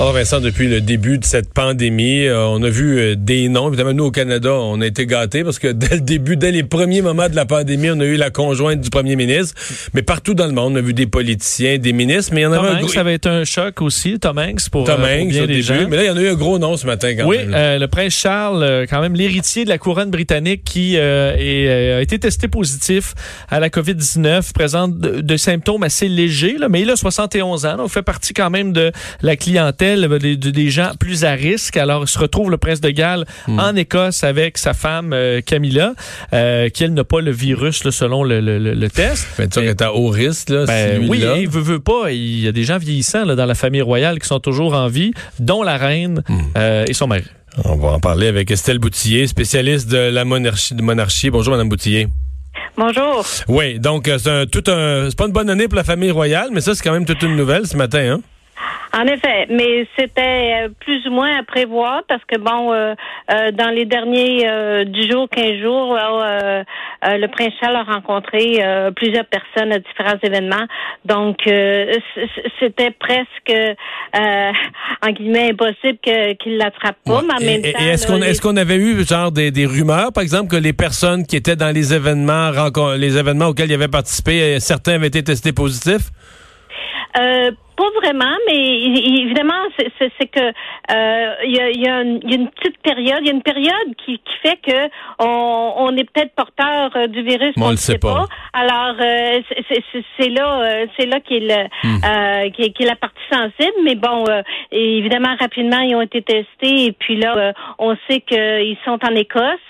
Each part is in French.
Alors Vincent, depuis le début de cette pandémie, euh, on a vu euh, des noms. Évidemment, nous au Canada, on a été gâtés parce que dès le début, dès les premiers moments de la pandémie, on a eu la conjointe du premier ministre. Mais partout dans le monde, on a vu des politiciens, des ministres. Mais il y en Tom avait Hanks, ça va être un choc aussi, Tom Hanks, pour, Tom euh, pour Hanks, bien au des début. gens. Mais là, il y en a eu un gros nom ce matin quand Oui, même. euh, le prince Charles, quand même l'héritier de la couronne britannique qui est, a été testé positif à la COVID-19, présente de, de symptômes assez légers, là, mais il a 71 ans, donc fait partie quand même de la clientèle euh, des, des gens plus à risque. Alors, il se retrouve le prince de Galles Hmm. en Écosse avec sa femme euh, Camilla, euh, qui elle n'a pas le virus là, selon le, le- le- le test. Ça, qu'il est à haut risque, là, Ben, oui, là. il veut, veut pas. Il y a des gens vieillissants là, dans la famille royale qui sont toujours en vie, dont la reine Hmm. euh, et son mari. On va en parler avec Estelle Boutillier, spécialiste de la monarchie. De monarchie. Bonjour, Madame Boutillier. Bonjour. Oui, donc euh, c'est un, tout un, c'est pas une bonne année pour la famille royale, mais ça c'est quand même toute une nouvelle ce matin, hein. En effet, mais c'était euh, plus ou moins à prévoir parce que bon, euh, euh, dans les derniers euh, 10 jours, 15 jours, le prince Charles a rencontré plusieurs personnes à différents événements. Donc, c'était presque, en guillemets, impossible qu'il l'attrape pas. Mais en même et- temps, est-ce qu'on les- est-ce qu'on avait eu genre des, des rumeurs, par exemple, que les personnes qui étaient dans les événements les événements auxquels ils avaient participé, certains avaient été testés positifs? Pas vraiment, mais évidemment, c'est- que euh, il y, a, y a une il y a une petite période, il y a une période qui, qui fait que on, on est peut-être porteur euh, du virus, on qu'on le ne sait pas. pas. Alors euh, c'est- là, euh, c'est là qui est le Hmm. euh, est, la partie sensible. Mais bon, euh, évidemment, rapidement, ils ont été testés et puis là, euh, on sait qu'ils sont en Écosse.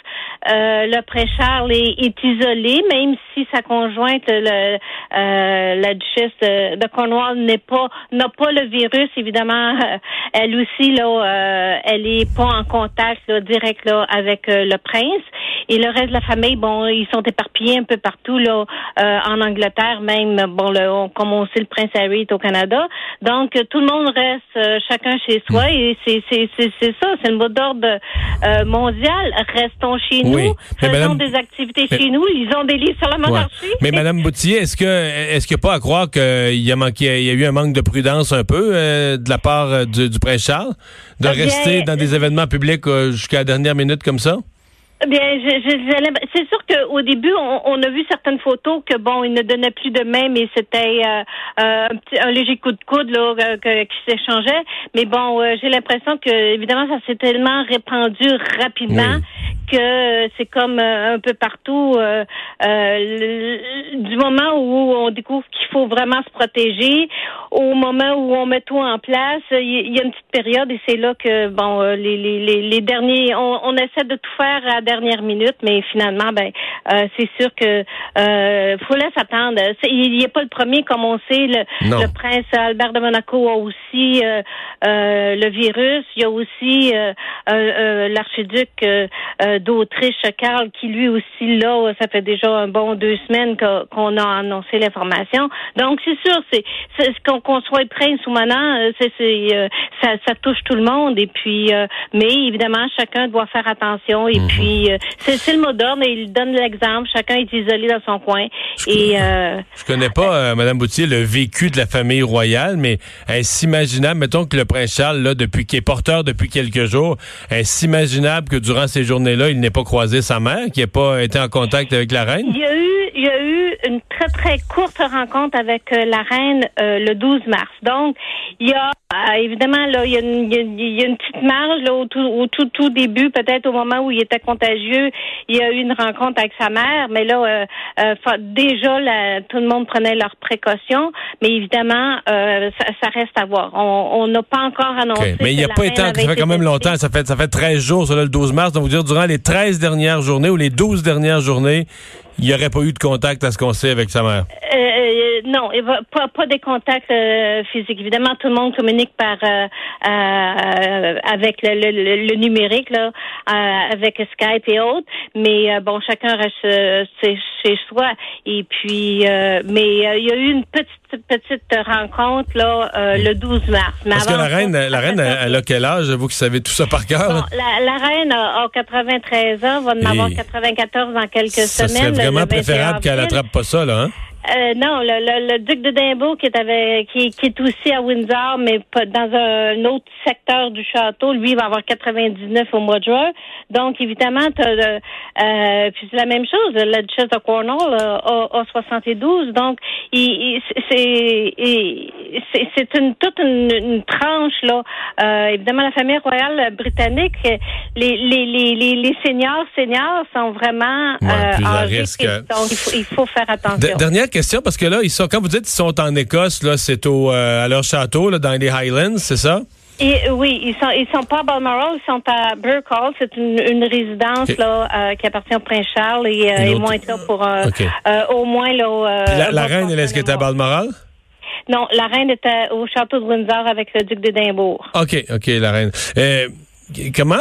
Euh, le prince Charles est, est isolé, même si sa conjointe, le, euh, la duchesse de, de Cornwall, n'est pas n'a pas le virus. Évidemment, elle aussi là, euh, elle est pas en contact là, direct là avec euh, le prince. Et le reste de la famille, bon, ils sont éparpillés un peu partout là, euh, en Angleterre, même bon, le, on- comme on sait, le prince Harry est au Canada. Donc euh, tout le monde reste euh, chacun chez soi et c'est ça, c'est le mot d'ordre euh, mondial. Restons chez Oui. nous, Mais faisons madame- des activités Mais- chez nous, lisons des livres sur la Ouais. monarchie. Mais Madame Boutillier, est-ce que est-ce qu'il n'y a pas à croire qu'il y a manqué, il y a eu un manque de prudence un peu euh, de la part euh, du, du prince Charles de Eh bien, rester dans des événements publics euh, jusqu'à la dernière minute comme ça? Bien, je, je, je c'est sûr qu'au début, on, on a vu certaines photos que bon, il ne donnait plus de main, mais c'était euh, euh, un, petit, un léger coup de coude là, que- que- qui s'échangeait. Mais bon, euh, j'ai l'impression que évidemment, ça s'est tellement répandu rapidement que euh, c'est comme euh, un peu partout. euh, euh, du moment où on découvre qu'il faut vraiment se protéger, au moment où on met tout en place, il y, a une petite période et c'est là que bon, euh, les, les, les, les derniers, on, on essaie de tout faire à la dernière minute, mais finalement, ben, euh, c'est sûr que euh, faut laisser attendre. Il n'est pas le premier, comme on sait. Le, prince Albert de Monaco a aussi euh, euh, le virus. Il y a aussi euh, euh, l'archiduc d'Autriche, Karl, qui lui aussi là, ça fait déjà un bon deux semaines qu'on a annoncé l'information. Donc c'est sûr, c'est qu'on qu'on soit prince ou euh, c'est ça, ça touche tout le monde. Et puis, euh, mais évidemment, chacun doit faire attention. Et puis, euh, c'est c'est le mot d'ordre. et Il donne l'exemple. Chacun est isolé dans son coin. Et euh, Je connais pas, euh, Madame Boutier, le vécu de la famille royale, mais est-ce imaginable, mettons que le prince Charles, là, depuis qui est porteur depuis quelques jours, est-ce imaginable que durant ces journées-là, il n'ait pas croisé sa mère, qu'il n'ait pas été en contact avec la reine? Il y a eu, il y a eu une très très courte rencontre avec euh, la reine euh, le 12 mars. Donc, il y a euh, évidemment là, il y a, une, il y a- il y a une petite marge là, au, tout, au tout, tout début, peut-être au moment où il était contagieux, il y a eu une rencontre avec sa mère. Mais là, euh, euh, déjà, tout le monde prenait leurs précautions. Mais évidemment, euh, ça, ça reste à voir. On n'a pas encore annoncé. Mais il n'y a pas été, ça fait quand même longtemps, ça fait, ça fait 13 jours, ça, là, le 12 mars, donc vous dire, durant les 13 dernières journées ou les 12 dernières journées, il n'y aurait pas eu de contact à ce qu'on sait avec sa mère. Non, pas, pas des contacts physiques. Évidemment, tout le monde communique par euh, euh, avec le, le- le- le numérique, là, euh, avec Skype et autres. Mais euh, bon, chacun reste euh, chez, chez soi. Et puis, euh, mais euh, il y a eu une petite petite rencontre là euh, le 12 mars. Mais Parce que la reine, la reine, elle, a quel âge? Vous qui savez tout ça par cœur? la, reine a, 93 ans, va en avoir 94 dans quelques semaines. Ça serait vraiment préférable qu'elle attrape pas ça, là, hein? Euh, non, le, le, duc de Dimbourg qui est avec, qui, qui, est aussi à Windsor, mais pas dans un, autre secteur du château, lui il va avoir 99 au mois de juin. Donc évidemment, euh, puis c'est la même chose. La duchesse de Cornwall a, a, 72. Donc il, c'est c'est une toute une, tranche là. Euh, évidemment, la famille royale britannique, les les les les, seniors seniors sont vraiment euh, en risque. Donc il faut, il faut faire attention. dernière question, parce que là, ils sont, quand vous dites qu'ils sont en Écosse, là, c'est au, euh, à leur château, là, dans les Highlands, c'est ça? Et, oui, ils sont ils sont pas à Balmoral, ils sont à Burke Hall. C'est une, une résidence là euh, qui appartient au prince Charles et euh, ils vont être là pour au moins là. la, la reine, est-ce qu'elle est à Balmoral? Non, la reine était au château de Windsor avec le duc d'Édimbourg. OK, OK, la reine. comment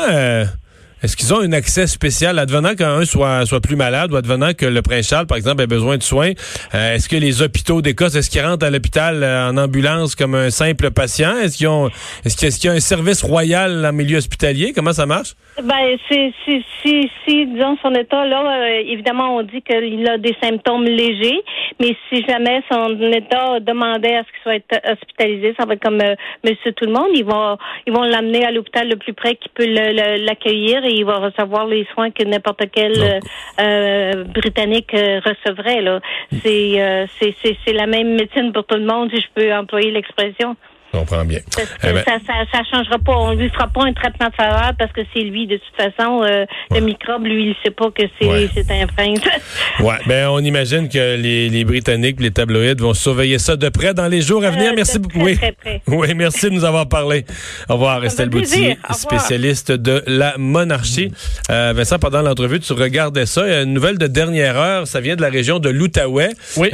est-ce qu'ils ont un accès spécial, advenant qu'un soit, soit plus malade ou advenant que le prince Charles, par exemple, ait besoin de soins? Euh, est-ce que les hôpitaux d'Écosse, est-ce qu'ils rentrent à l'hôpital euh, en ambulance comme un simple patient? Est-ce qu'ils ont, est-ce qu'il y a un service royal en milieu hospitalier? Comment ça marche? Ben, si, si, si, disons, son état, là, euh, évidemment, on dit qu'il a des symptômes légers, mais si jamais son état demandait à ce qu'il soit hospitalisé, ça va être comme monsieur tout le monde. Ils vont, ils vont l'amener à l'hôpital le plus près qui peut l'accueillir il va recevoir les soins que n'importe quel euh, euh, Britannique euh, recevrait. Là. C'est, c'est, c'est la même médecine pour tout le monde, si je peux employer l'expression. Je comprends bien. Eh ben- ça, ça, ça, changera pas. On lui fera pas un traitement de faveur parce que c'est lui. De toute façon, le microbe, lui, il sait pas que c'est c'est un prince. ouais. Ben, on imagine que les, les Britanniques, les tabloïds vont surveiller ça de près dans les jours à venir. merci beaucoup. oui. oui, merci de nous avoir parlé. Au revoir, Estelle Boutier, spécialiste de la monarchie. Euh, Vincent, pendant l'entrevue, tu regardais ça. Il y a une nouvelle de dernière heure. Ça vient de la région de l'Outaouais. Oui.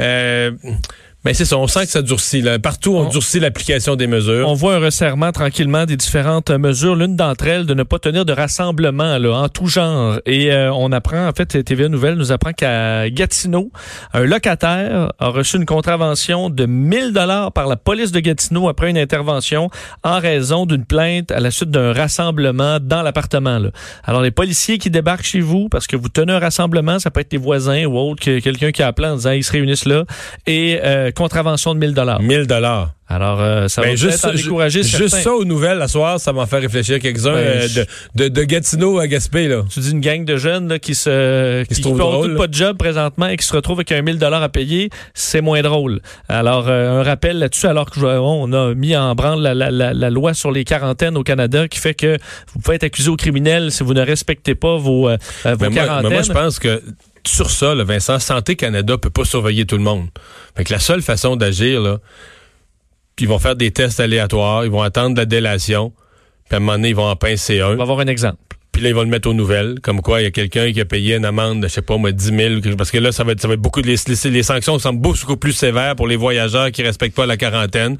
Euh, mais c'est ça, on sent que ça durcit. Là. Partout, on, durcit l'application des mesures. On voit un resserrement tranquillement des différentes mesures. L'une d'entre elles, de ne pas tenir de rassemblement là, en tout genre. Et euh, on apprend, en fait, TVA Nouvelle nous apprend qu'à Gatineau, un locataire a reçu une contravention de 1000 dollars par la police de Gatineau après une intervention en raison d'une plainte à la suite d'un rassemblement dans l'appartement. Alors, les policiers qui débarquent chez vous parce que vous tenez un rassemblement, ça peut être des voisins ou autre, quelqu'un qui a appelé en disant ils se réunissent là, et euh, contravention de 1000 dollars. 1000 dollars. Alors, euh, ça ben, va juste ça, décourager Juste ça aux nouvelles, la soir, ça m'a fait réfléchir quelques-uns ben, euh, de, de, de, Gatineau à Gaspé. Là. Tu dis une gang de jeunes là, qui se qui, qui, qui pas de job présentement et qui se retrouvent avec un 1000 dollars à payer, c'est moins drôle. Alors, euh, un rappel là-dessus, alors que on a mis en branle la, la, la, la, loi sur les quarantaines au Canada qui fait que vous pouvez être accusé au criminel si vous ne respectez pas vos, vos quarantaines. Moi, mais moi, je pense que sur ça, Vincent, Santé Canada peut pas surveiller tout le monde. Fait que la seule façon d'agir, là, ils vont faire des tests aléatoires, ils vont attendre la délation, puis à un moment donné, ils vont en pincer un. On va avoir un exemple. Puis là, ils vont le mettre aux nouvelles, comme quoi il y a quelqu'un qui a payé une amende de, je sais pas moi, 10 000, parce que là, ça va être, ça va être beaucoup, les, les, les sanctions sont beaucoup plus sévères pour les voyageurs qui respectent pas la quarantaine.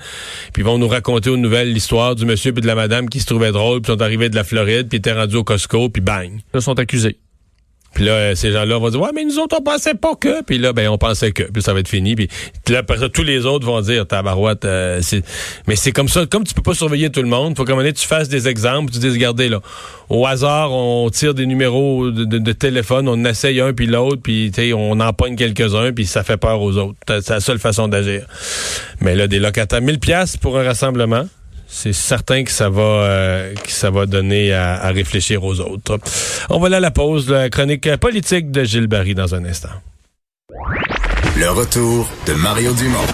Puis ils vont nous raconter aux nouvelles l'histoire du monsieur puis de la madame qui se trouvaient drôle, puis sont arrivés de la Floride, puis étaient rendus au Costco, puis bang. Ils sont accusés. Puis là, euh, ces gens-là vont dire Ouais, mais nous autres, on pensait pas que. Puis là, ben, on pensait que. Puis ça va être fini. Puis là, après ça, tous les autres vont dire Tabarouette, euh, c'est. Mais c'est comme ça, comme tu peux pas surveiller tout le monde, faut qu'à un moment donné, tu fasses des exemples, tu dis, regardez là, au hasard, on tire des numéros de, téléphone, on essaye un puis l'autre, puis on en pogne quelques-uns, puis ça fait peur aux autres. C'est la seule façon d'agir. Mais là, des locataires, 1000 pièces pour un rassemblement c'est certain que ça va euh, donner à, réfléchir aux autres. On va aller à la pause, la chronique politique de Gilles Barry dans un instant. Le retour de Mario Dumont.